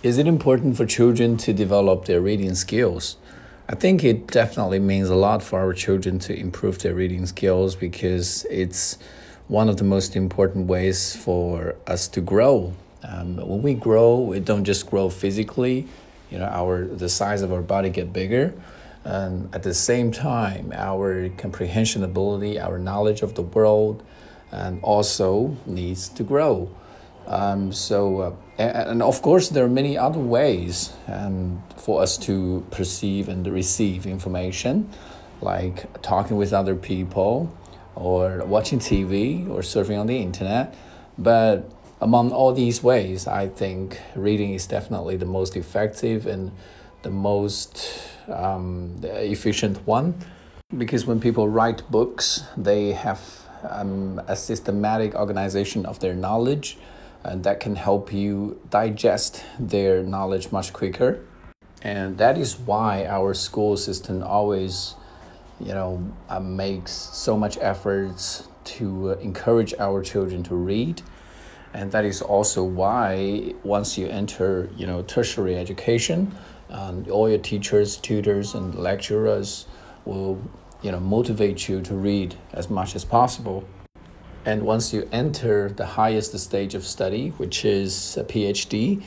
Is it important for children to develop their reading skills? I think it definitely means a lot for our children to improve their reading skills because it's one of the most important ways for us to grow. Um, when we grow, we don't just grow physically, you know, our the size of our body get bigger, and at the same time, our comprehension ability, our knowledge of the world, and also needs to grow. Um, so, uh, and, of course, there are many other ways um, for us to perceive and receive information, like talking with other people, or watching TV, or surfing on the internet. But among all these ways, I think reading is definitely the most effective and the most um, efficient one. Because when people write books, they have um, a systematic organization of their knowledge and that can help you digest their knowledge much quicker. And that is why our school system always, you know, uh, makes so much efforts to uh, encourage our children to read. And that is also why once you enter, you know, tertiary education, um, all your teachers, tutors, and lecturers will, you know, motivate you to read as much as possible. And once you enter the highest stage of study, which is a PhD,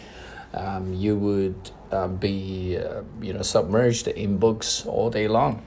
um, you would uh, be uh, you know submerged in books all day long.